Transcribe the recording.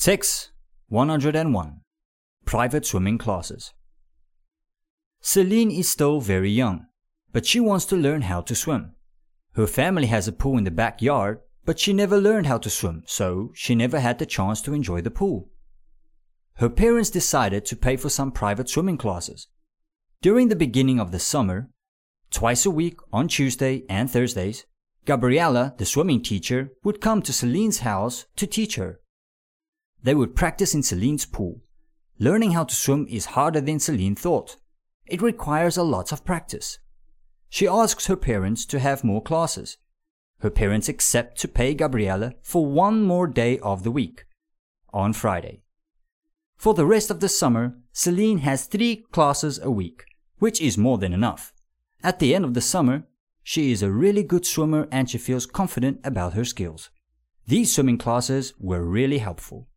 Text 101 Private Swimming Classes Celine is still very young, but she wants to learn how to swim. Her family has a pool in the backyard, but she never learned how to swim, so she never had the chance to enjoy the pool. Her parents decided to pay for some private swimming classes. During the beginning of the summer, twice a week on Tuesday and Thursdays, Gabriella, the swimming teacher, would come to Celine's house to teach her. They would practice in Celine's pool. Learning how to swim is harder than Celine thought. It requires a lot of practice. She asks her parents to have more classes. Her parents accept to pay Gabriella for one more day of the week, on Friday. For the rest of the summer, Celine has three classes a week, which is more than enough. At the end of the summer, she is a really good swimmer and she feels confident about her skills. These swimming classes were really helpful.